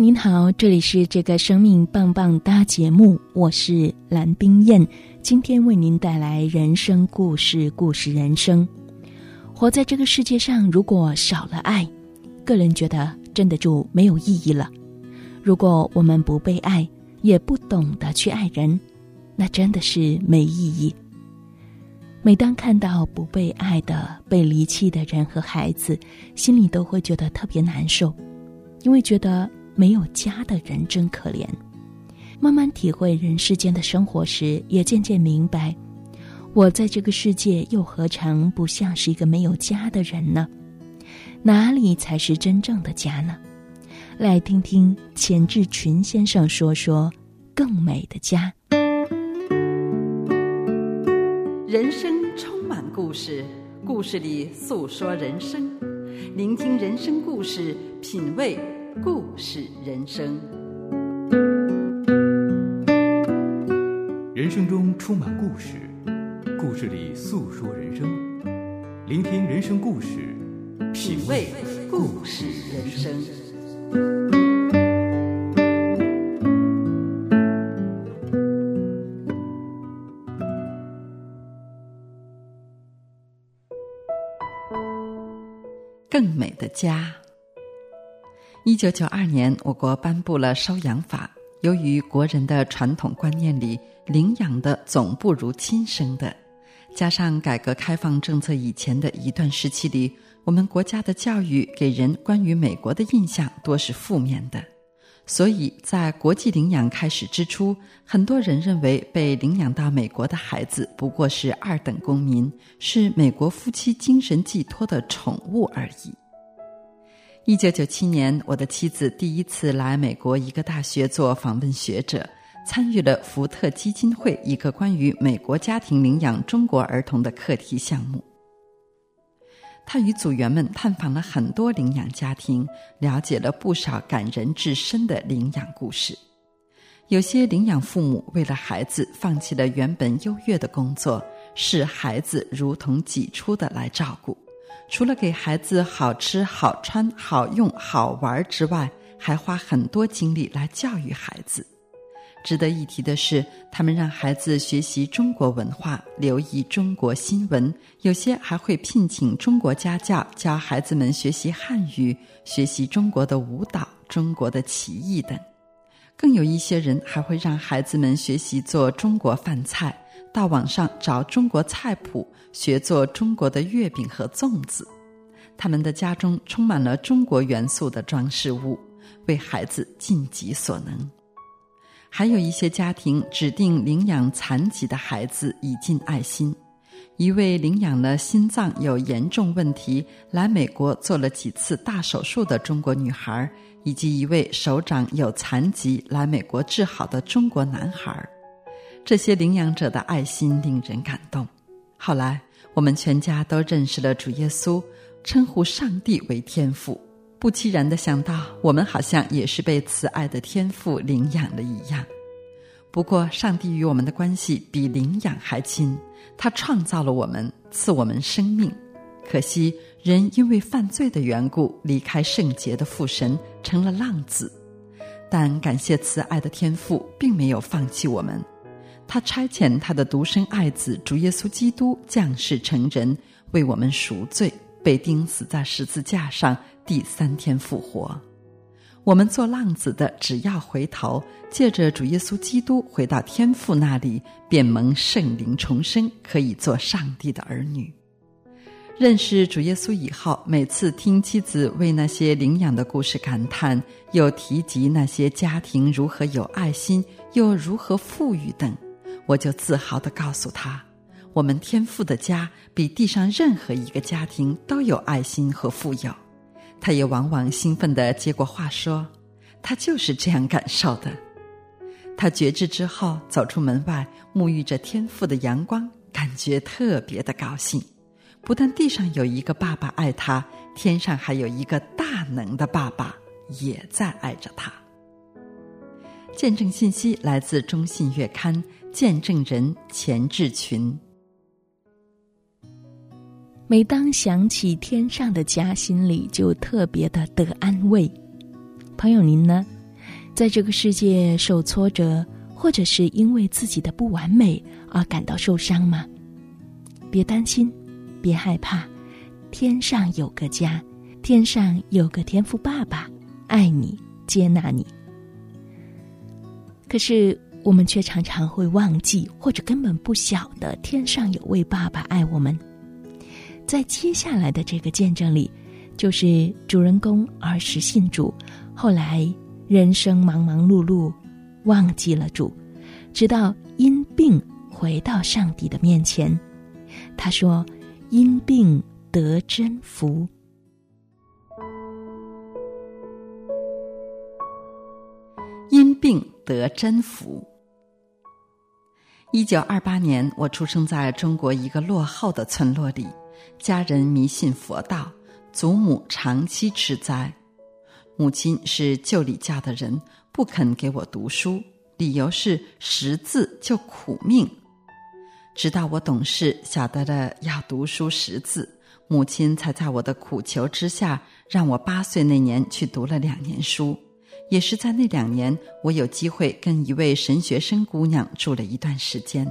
您好，这里是这个生命棒棒哒节目，我是蓝冰燕，今天为您带来人生故事，故事人生。活在这个世界上，如果少了爱，个人觉得真的就没有意义了。如果我们不被爱，也不懂得去爱人，那真的是没意义。每当看到不被爱的、被离弃的人和孩子，心里都会觉得特别难受，因为觉得。没有家的人真可怜。慢慢体会人世间的生活时，也渐渐明白，我在这个世界又何尝不像是一个没有家的人呢？哪里才是真正的家呢？来听听钱志群先生说说更美的家。人生充满故事，故事里诉说人生，聆听人生故事，品味。故事人生，人生中充满故事，故事里诉说人生，聆听人生故事，品味故事人生。更美的家。一九九二年，我国颁布了收养法。由于国人的传统观念里，领养的总不如亲生的，加上改革开放政策以前的一段时期里，我们国家的教育给人关于美国的印象多是负面的，所以在国际领养开始之初，很多人认为被领养到美国的孩子不过是二等公民，是美国夫妻精神寄托的宠物而已。一九九七年，我的妻子第一次来美国一个大学做访问学者，参与了福特基金会一个关于美国家庭领养中国儿童的课题项目。他与组员们探访了很多领养家庭，了解了不少感人至深的领养故事。有些领养父母为了孩子，放弃了原本优越的工作，视孩子如同己出的来照顾。除了给孩子好吃、好穿、好用、好玩之外，还花很多精力来教育孩子。值得一提的是，他们让孩子学习中国文化，留意中国新闻，有些还会聘请中国家教教孩子们学习汉语、学习中国的舞蹈、中国的棋艺等。更有一些人还会让孩子们学习做中国饭菜。到网上找中国菜谱，学做中国的月饼和粽子。他们的家中充满了中国元素的装饰物，为孩子尽己所能。还有一些家庭指定领养残疾的孩子，以尽爱心。一位领养了心脏有严重问题来美国做了几次大手术的中国女孩，以及一位手掌有残疾来美国治好的中国男孩。这些领养者的爱心令人感动。后来，我们全家都认识了主耶稣，称呼上帝为天父。不期然的想到，我们好像也是被慈爱的天父领养了一样。不过，上帝与我们的关系比领养还亲。他创造了我们，赐我们生命。可惜，人因为犯罪的缘故，离开圣洁的父神，成了浪子。但感谢慈爱的天父，并没有放弃我们。他差遣他的独生爱子主耶稣基督降世成人，为我们赎罪，被钉死在十字架上，第三天复活。我们做浪子的，只要回头，借着主耶稣基督回到天父那里，便蒙圣灵重生，可以做上帝的儿女。认识主耶稣以后，每次听妻子为那些领养的故事感叹，又提及那些家庭如何有爱心，又如何富裕等。我就自豪地告诉他，我们天父的家比地上任何一个家庭都有爱心和富有。他也往往兴奋地接过话说：“他就是这样感受的。”他觉知之后，走出门外，沐浴着天赋的阳光，感觉特别的高兴。不但地上有一个爸爸爱他，天上还有一个大能的爸爸也在爱着他。见证信息来自《中信月刊》，见证人钱志群。每当想起天上的家，心里就特别的得安慰。朋友，您呢？在这个世界受挫折，或者是因为自己的不完美而感到受伤吗？别担心，别害怕，天上有个家，天上有个天父爸爸，爱你，接纳你。可是我们却常常会忘记，或者根本不晓得，天上有位爸爸爱我们。在接下来的这个见证里，就是主人公儿时信主，后来。人生忙忙碌碌，忘记了主，直到因病回到上帝的面前。他说：“因病得真福。”因病得真福。一九二八年，我出生在中国一个落后的村落里，家人迷信佛道，祖母长期吃斋。母亲是旧礼教的人，不肯给我读书，理由是识字就苦命。直到我懂事，晓得了要读书识字，母亲才在我的苦求之下，让我八岁那年去读了两年书。也是在那两年，我有机会跟一位神学生姑娘住了一段时间，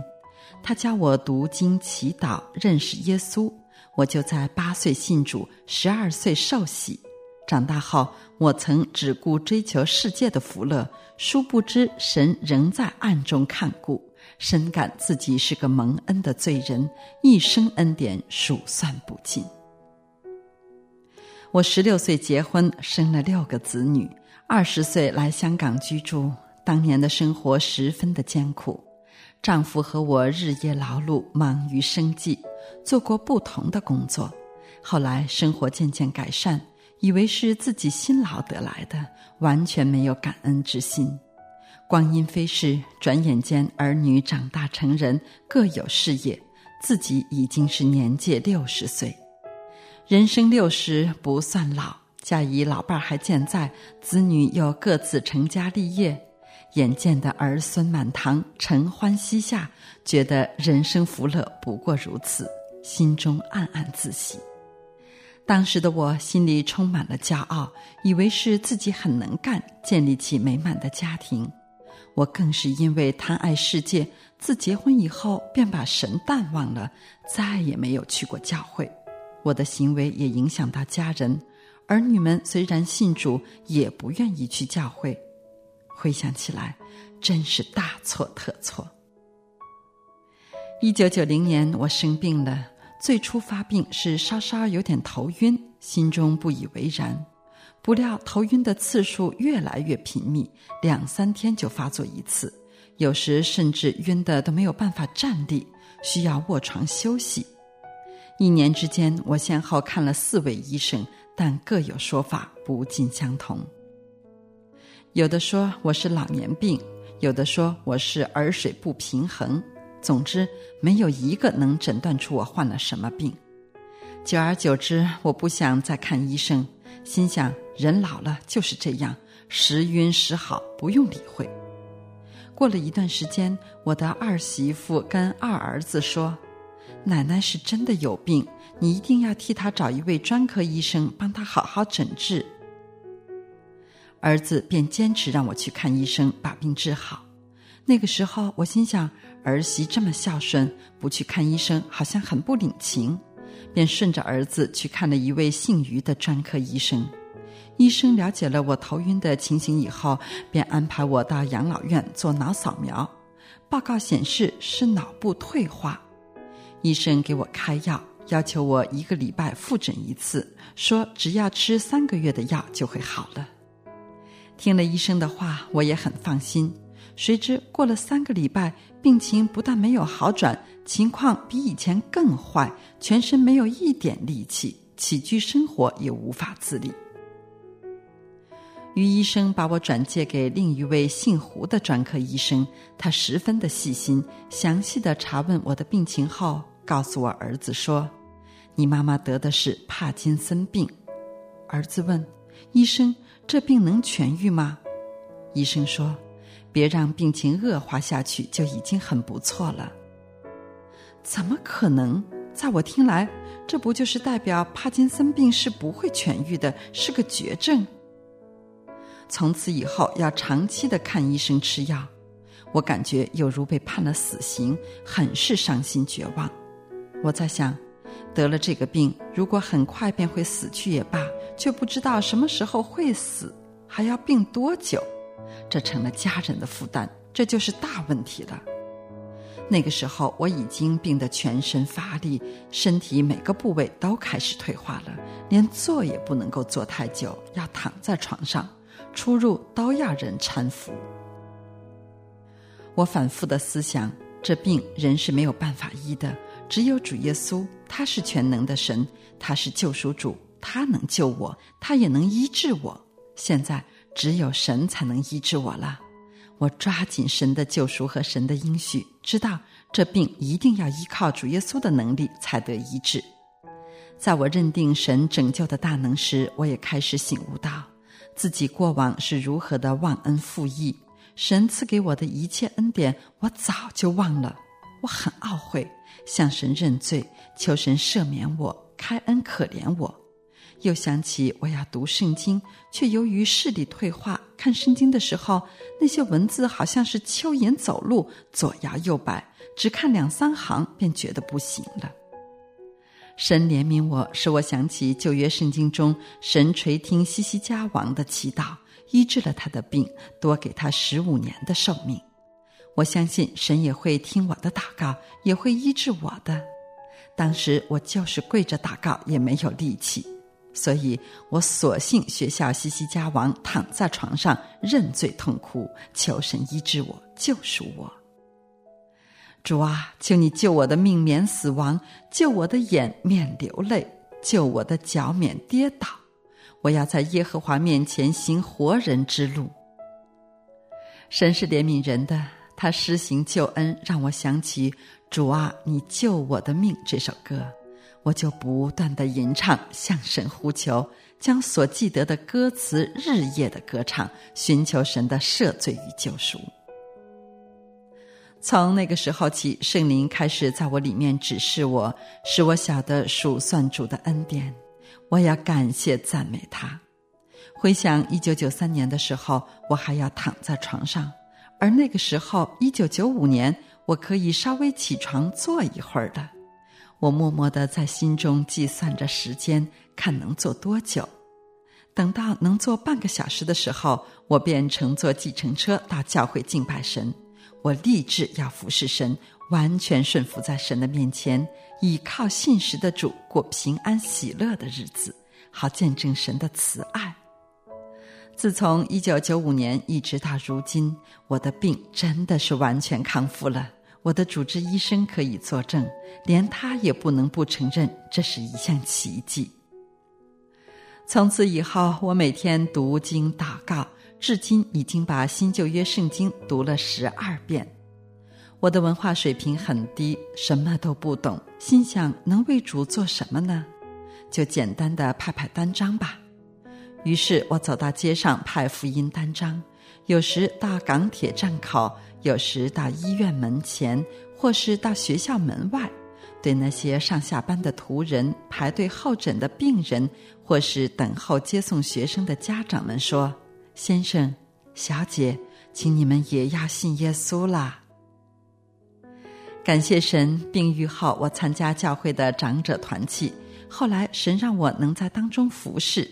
她教我读经、祈祷、认识耶稣。我就在八岁信主，十二岁受洗。长大后，我曾只顾追求世界的福乐，殊不知神仍在暗中看顾，深感自己是个蒙恩的罪人，一生恩典数算不尽。我十六岁结婚，生了六个子女，二十岁来香港居住。当年的生活十分的艰苦，丈夫和我日夜劳碌，忙于生计，做过不同的工作。后来生活渐渐改善。以为是自己辛劳得来的，完全没有感恩之心。光阴飞逝，转眼间儿女长大成人，各有事业，自己已经是年届六十岁。人生六十不算老，假以老伴儿还健在，子女又各自成家立业，眼见的儿孙满堂，承欢膝下，觉得人生福乐不过如此，心中暗暗自喜。当时的我心里充满了骄傲，以为是自己很能干，建立起美满的家庭。我更是因为贪爱世界，自结婚以后便把神淡忘了，再也没有去过教会。我的行为也影响到家人，儿女们虽然信主，也不愿意去教会。回想起来，真是大错特错。一九九零年，我生病了。最初发病是稍稍有点头晕，心中不以为然。不料头晕的次数越来越频密，两三天就发作一次，有时甚至晕得都没有办法站立，需要卧床休息。一年之间，我先后看了四位医生，但各有说法，不尽相同。有的说我是老年病，有的说我是耳水不平衡。总之，没有一个能诊断出我患了什么病。久而久之，我不想再看医生，心想人老了就是这样，时晕时好，不用理会。过了一段时间，我的二媳妇跟二儿子说：“奶奶是真的有病，你一定要替她找一位专科医生，帮她好好诊治。”儿子便坚持让我去看医生，把病治好。那个时候，我心想。儿媳这么孝顺，不去看医生好像很不领情，便顺着儿子去看了一位姓于的专科医生。医生了解了我头晕的情形以后，便安排我到养老院做脑扫描，报告显示是脑部退化。医生给我开药，要求我一个礼拜复诊一次，说只要吃三个月的药就会好了。听了医生的话，我也很放心。谁知过了三个礼拜，病情不但没有好转，情况比以前更坏，全身没有一点力气，起居生活也无法自理。于医生把我转介给另一位姓胡的专科医生，他十分的细心，详细的查问我的病情后，告诉我儿子说：“你妈妈得的是帕金森病。”儿子问医生：“这病能痊愈吗？”医生说：“别让病情恶化下去，就已经很不错了。”怎么可能？在我听来，这不就是代表帕金森病是不会痊愈的，是个绝症。从此以后要长期的看医生吃药，我感觉有如被判了死刑，很是伤心绝望。我在想，得了这个病，如果很快便会死去也罢，却不知道什么时候会死，还要病多久，这成了家人的负担，这就是大问题了。那个时候我已经病得全身乏力，身体每个部位都开始退化了，连坐也不能够坐太久，要躺在床上，出入都要人搀扶。我反复的思想，这病人是没有办法医的，只有主耶稣，他是全能的神，他是救赎主，他能救我，他也能医治我。现在只有神才能医治我了。我抓紧神的救赎和神的应许，知道这病一定要依靠主耶稣的能力才得医治。在我认定神拯救的大能时，我也开始醒悟到自己过往是如何的忘恩负义。神赐给我的一切恩典，我早就忘了。我很懊悔，向神认罪，求神赦免我，开恩可怜我。又想起我要读圣经，却由于视力退化，看圣经的时候，那些文字好像是蚯蚓走路，左摇右摆，只看两三行便觉得不行了。神怜悯我，使我想起旧约圣经中神垂听西西家王的祈祷，医治了他的病，多给他十五年的寿命。我相信神也会听我的祷告，也会医治我的。当时我就是跪着祷告，也没有力气。所以我索性学校西西家王躺在床上认罪痛哭，求神医治我，救赎我。主啊，求你救我的命免死亡，救我的眼免流泪，救我的脚免跌倒。我要在耶和华面前行活人之路。神是怜悯人的，他施行救恩，让我想起“主啊，你救我的命”这首歌。我就不断的吟唱，向神呼求，将所记得的歌词日夜的歌唱，寻求神的赦罪与救赎。从那个时候起，圣灵开始在我里面指示我，使我晓得数算主的恩典。我要感谢赞美他。回想一九九三年的时候，我还要躺在床上，而那个时候一九九五年，我可以稍微起床坐一会儿的。我默默的在心中计算着时间，看能坐多久。等到能坐半个小时的时候，我便乘坐计程车到教会敬拜神。我立志要服侍神，完全顺服在神的面前，倚靠信实的主过平安喜乐的日子，好见证神的慈爱。自从一九九五年一直到如今，我的病真的是完全康复了。我的主治医生可以作证，连他也不能不承认这是一项奇迹。从此以后，我每天读经祷告，至今已经把新旧约圣经读了十二遍。我的文化水平很低，什么都不懂，心想能为主做什么呢？就简单的派派单张吧。于是我走到街上派福音单张，有时到港铁站口。有时到医院门前，或是到学校门外，对那些上下班的途人、排队候诊的病人，或是等候接送学生的家长们说：“先生、小姐，请你们也要信耶稣啦！”感谢神，病愈后我参加教会的长者团契，后来神让我能在当中服侍，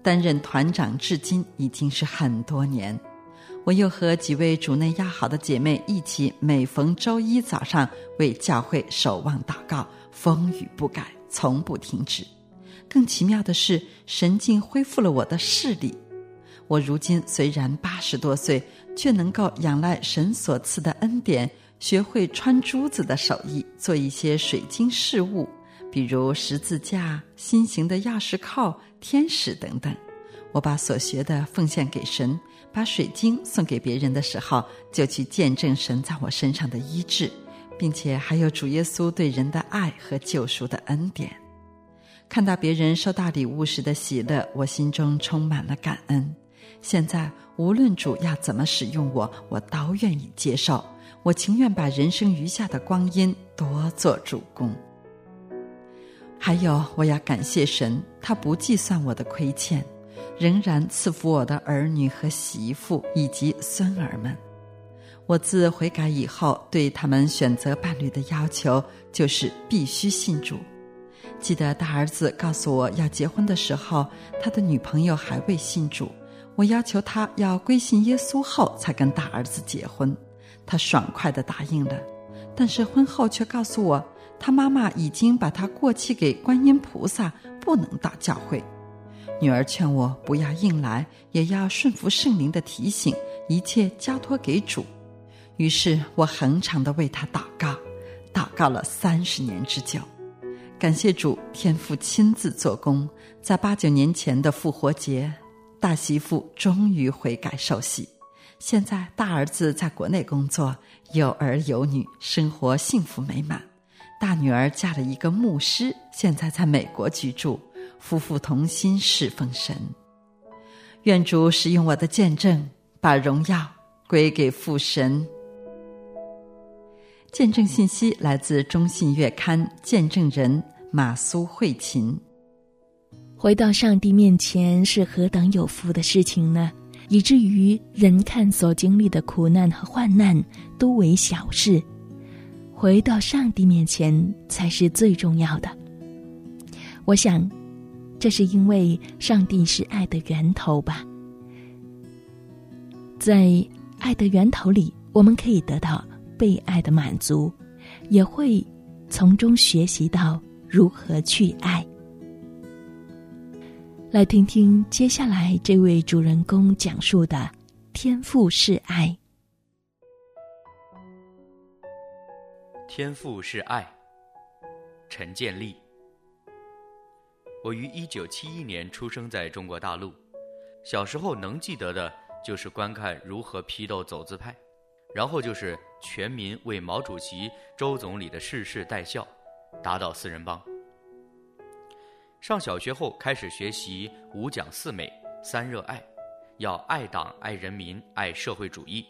担任团长，至今已经是很多年。我又和几位主内要好的姐妹一起，每逢周一早上为教会守望祷告，风雨不改，从不停止。更奇妙的是，神竟恢复了我的视力。我如今虽然八十多岁，却能够仰赖神所赐的恩典，学会穿珠子的手艺，做一些水晶饰物，比如十字架、心形的钥匙扣、天使等等。我把所学的奉献给神，把水晶送给别人的时候，就去见证神在我身上的医治，并且还有主耶稣对人的爱和救赎的恩典。看到别人收到礼物时的喜乐，我心中充满了感恩。现在无论主要怎么使用我，我都愿意接受。我情愿把人生余下的光阴多做主公。还有，我要感谢神，他不计算我的亏欠，仍然赐福我的儿女和媳妇以及孙儿们。我自悔改以后，对他们选择伴侣的要求就是必须信主。记得大儿子告诉我要结婚的时候，他的女朋友还未信主。我要求他要归信耶稣后才跟大儿子结婚，他爽快的答应了。但是婚后却告诉我，他妈妈已经把他过继给观音菩萨，不能到教会。女儿劝我不要硬来，也要顺服圣灵的提醒，一切交托给主。于是我恒常的为他祷告，祷告了三十年之久。感谢主，天父亲自做工，在八九年前的复活节，大媳妇终于悔改受洗。现在大儿子在国内工作，有儿有女，生活幸福美满。大女儿嫁了一个牧师，现在在美国居住，夫妇同心侍奉神。愿主使用我的见证，把荣耀归给父神。见证信息来自《中信月刊》，见证人马苏慧琴。回到上帝面前是何等有福的事情呢？以至于人看所经历的苦难和患难都为小事，回到上帝面前才是最重要的。我想，这是因为上帝是爱的源头吧。在爱的源头里，我们可以得到。被爱的满足，也会从中学习到如何去爱。来听听接下来这位主人公讲述的“天赋是爱”。天赋是爱，陈建立。我于一九七一年出生在中国大陆，小时候能记得的就是观看如何批斗走资派。然后就是全民为毛主席、周总理的逝世戴孝，打倒四人帮。上小学后开始学习五讲四美三热爱，要爱党、爱人民、爱社会主义，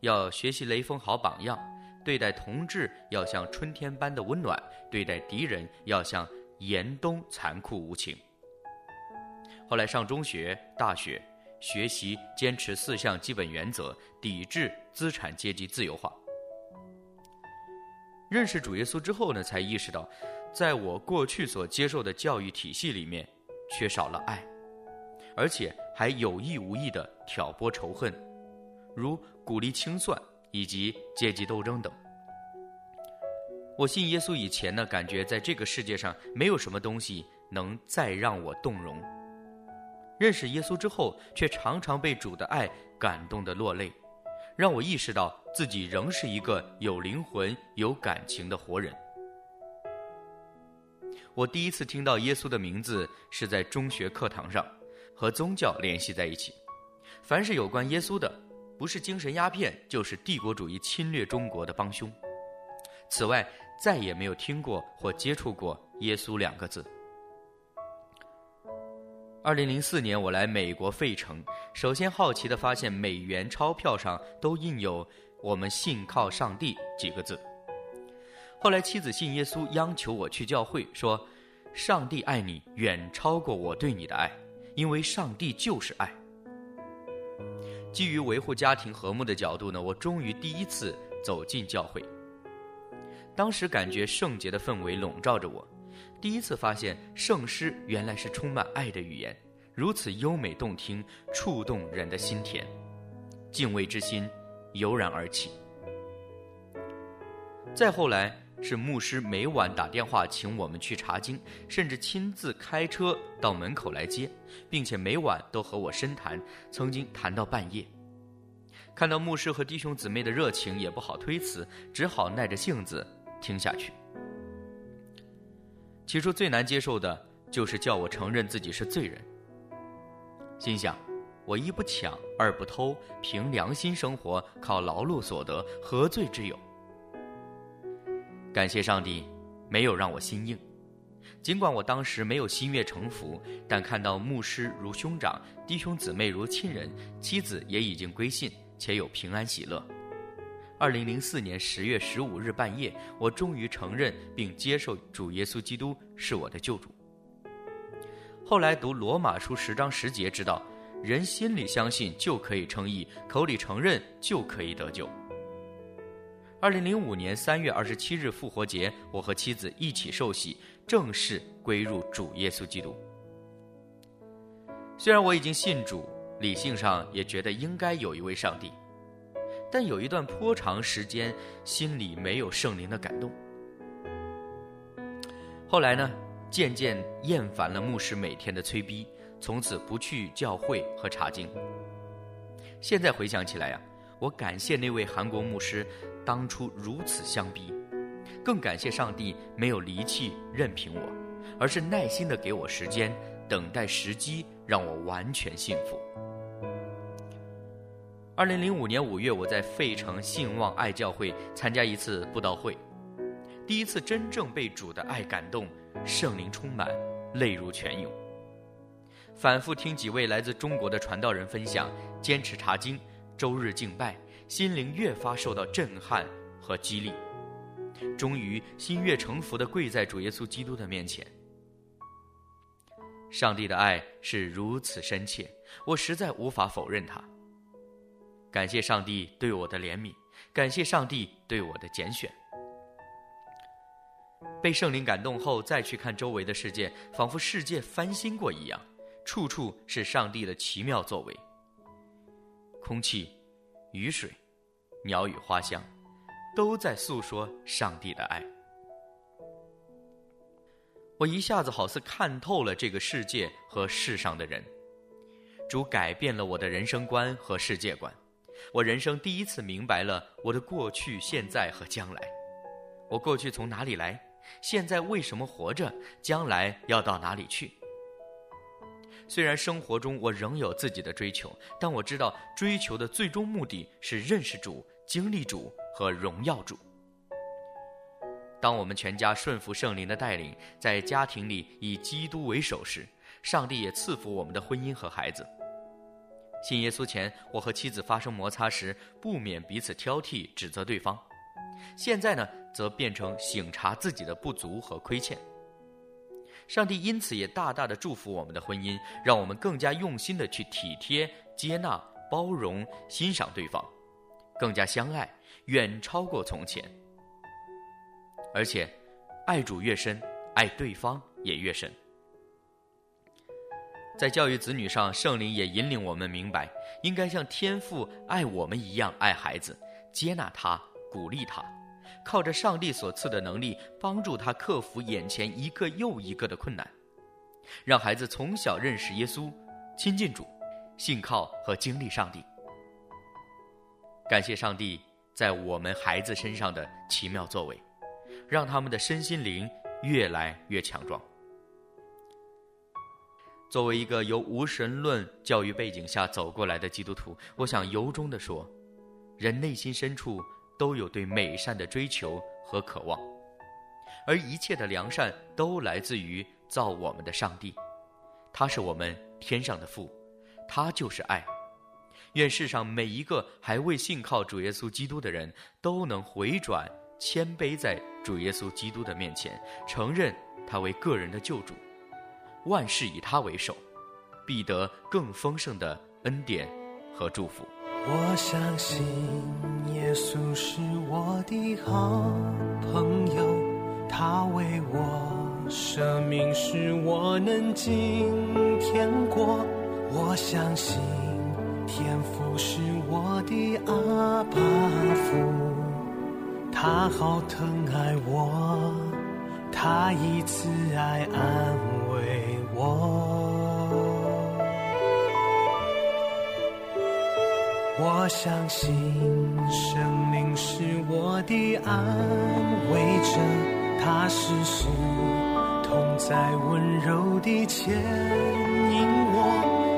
要学习雷锋好榜样，对待同志要像春天般的温暖，对待敌人要像严冬残酷无情。后来上中学、大学。学习坚持四项基本原则，抵制资产阶级自由化。认识主耶稣之后呢，才意识到，在我过去所接受的教育体系里面，缺少了爱，而且还有意无意的挑拨仇恨，如鼓励清算以及阶级斗争等。我信耶稣以前呢，感觉在这个世界上没有什么东西能再让我动容。认识耶稣之后，却常常被主的爱感动的落泪，让我意识到自己仍是一个有灵魂、有感情的活人。我第一次听到耶稣的名字是在中学课堂上，和宗教联系在一起。凡是有关耶稣的，不是精神鸦片，就是帝国主义侵略中国的帮凶。此外，再也没有听过或接触过耶稣两个字。二零零四年，我来美国费城，首先好奇地发现美元钞票上都印有“我们信靠上帝”几个字。后来妻子信耶稣，央求我去教会，说：“上帝爱你远超过我对你的爱，因为上帝就是爱。”基于维护家庭和睦的角度呢，我终于第一次走进教会。当时感觉圣洁的氛围笼罩着我。第一次发现圣诗原来是充满爱的语言，如此优美动听，触动人的心田，敬畏之心油然而起。再后来是牧师每晚打电话请我们去查经，甚至亲自开车到门口来接，并且每晚都和我深谈，曾经谈到半夜。看到牧师和弟兄姊妹的热情，也不好推辞，只好耐着性子听下去。起初最难接受的就是叫我承认自己是罪人。心想：我一不抢，二不偷，凭良心生活，靠劳碌所得，何罪之有？感谢上帝，没有让我心硬。尽管我当时没有心悦诚服，但看到牧师如兄长，弟兄姊妹如亲人，妻子也已经归信，且有平安喜乐。二零零四年十月十五日半夜，我终于承认并接受主耶稣基督是我的救主。后来读罗马书十章十节，知道人心里相信就可以称义，口里承认就可以得救。二零零五年三月二十七日复活节，我和妻子一起受洗，正式归入主耶稣基督。虽然我已经信主，理性上也觉得应该有一位上帝。但有一段颇长时间，心里没有圣灵的感动。后来呢，渐渐厌烦了牧师每天的催逼，从此不去教会和查经。现在回想起来呀，我感谢那位韩国牧师当初如此相逼，更感谢上帝没有离弃任凭我，而是耐心的给我时间，等待时机，让我完全信服。二零零五年五月，我在费城信望爱教会参加一次布道会，第一次真正被主的爱感动，圣灵充满，泪如泉涌。反复听几位来自中国的传道人分享，坚持查经，周日敬拜，心灵越发受到震撼和激励，终于心悦诚服地跪在主耶稣基督的面前。上帝的爱是如此深切，我实在无法否认它。感谢上帝对我的怜悯，感谢上帝对我的拣选。被圣灵感动后，再去看周围的世界，仿佛世界翻新过一样，处处是上帝的奇妙作为。空气、雨水、鸟语花香，都在诉说上帝的爱。我一下子好似看透了这个世界和世上的人，主改变了我的人生观和世界观。我人生第一次明白了我的过去、现在和将来。我过去从哪里来？现在为什么活着？将来要到哪里去？虽然生活中我仍有自己的追求，但我知道追求的最终目的是认识主、经历主和荣耀主。当我们全家顺服圣灵的带领，在家庭里以基督为首时，上帝也赐福我们的婚姻和孩子。信耶稣前，我和妻子发生摩擦时，不免彼此挑剔、指责对方；现在呢，则变成省察自己的不足和亏欠。上帝因此也大大的祝福我们的婚姻，让我们更加用心的去体贴、接纳、包容、欣赏对方，更加相爱，远超过从前。而且，爱主越深，爱对方也越深。在教育子女上，圣灵也引领我们明白，应该像天父爱我们一样爱孩子，接纳他，鼓励他，靠着上帝所赐的能力，帮助他克服眼前一个又一个的困难，让孩子从小认识耶稣，亲近主，信靠和经历上帝。感谢上帝在我们孩子身上的奇妙作为，让他们的身心灵越来越强壮。作为一个由无神论教育背景下走过来的基督徒，我想由衷地说，人内心深处都有对美善的追求和渴望，而一切的良善都来自于造我们的上帝，他是我们天上的父，他就是爱。愿世上每一个还未信靠主耶稣基督的人都能回转谦卑在主耶稣基督的面前，承认他为个人的救主。万事以他为首，必得更丰盛的恩典和祝福。我相信耶稣是我的好朋友，他为我舍命，使我能今天过。我相信天父是我的阿爸父，他好疼爱我，他以慈爱安慰。我，我相信生命是我的安慰者，他时时同在温柔地牵引我。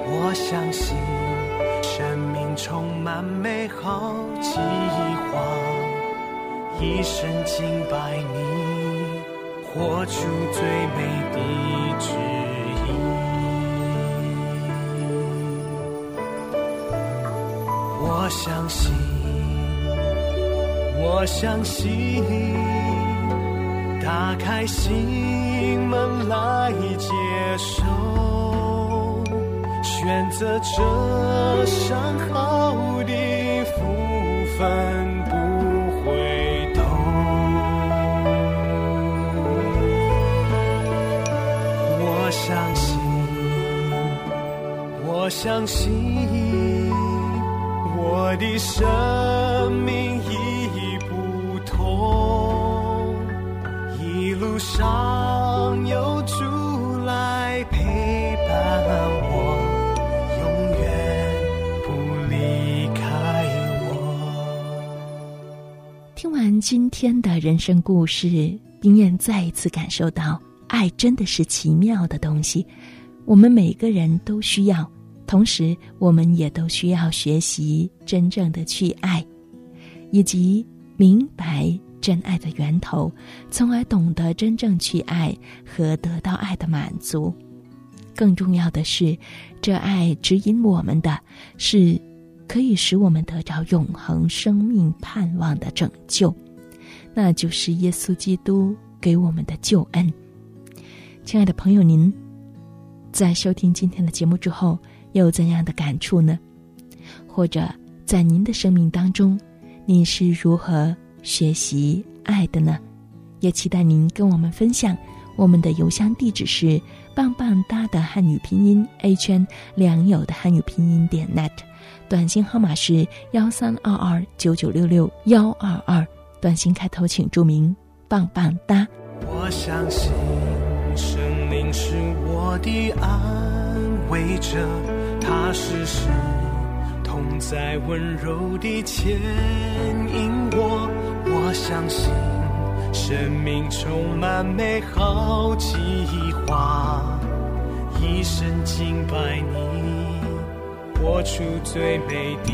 我相信生命充满美好计划，一生敬拜你，活出最美的相信，我相信，打开心门来接受，选择这上好的福分不回头。我相信，我相信。我的生命已不同，一路上有主来陪伴我，永远不离开我。听完今天的人生故事，冰燕再一次感受到，爱真的是奇妙的东西，我们每个人都需要。同时，我们也都需要学习真正的去爱，以及明白真爱的源头，从而懂得真正去爱和得到爱的满足。更重要的是，这爱指引我们的是可以使我们得着永恒生命盼望的拯救，那就是耶稣基督给我们的救恩。亲爱的朋友，您在收听今天的节目之后。有怎样的感触呢？或者在您的生命当中，你是如何学习爱的呢？也期待您跟我们分享。我们的邮箱地址是棒棒哒的汉语拼音 a 圈良友的汉语拼音点 net，短信号码是幺三二二九九六六幺二二，短信开头请注明棒棒哒。我相信生命是我的安慰者。他时时同在，温柔地牵引我。我相信生命充满美好计划，一生敬拜你，活出最美的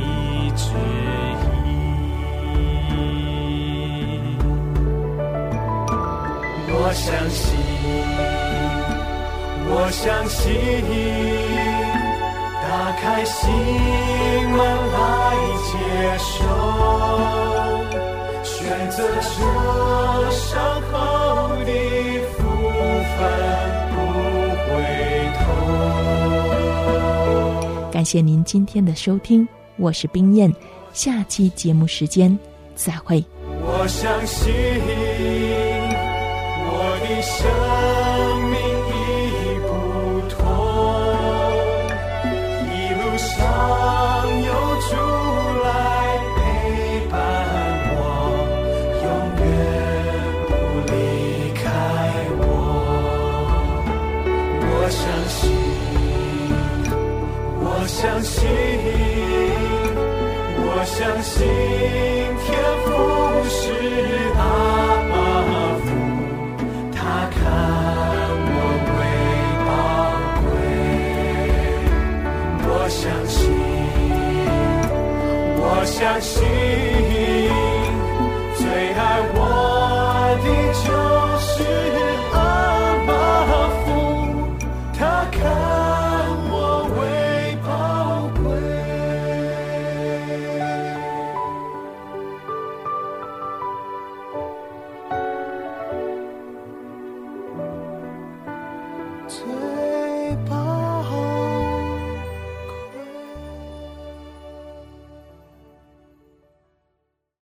旨意。我相信，我相信。开心门来接受，选择这上好的福分不回头。感谢您今天的收听，我是冰燕，下期节目时间再会。我相信相信，我相信天父是阿爸父，他看我为宝贵。我相信，我相信。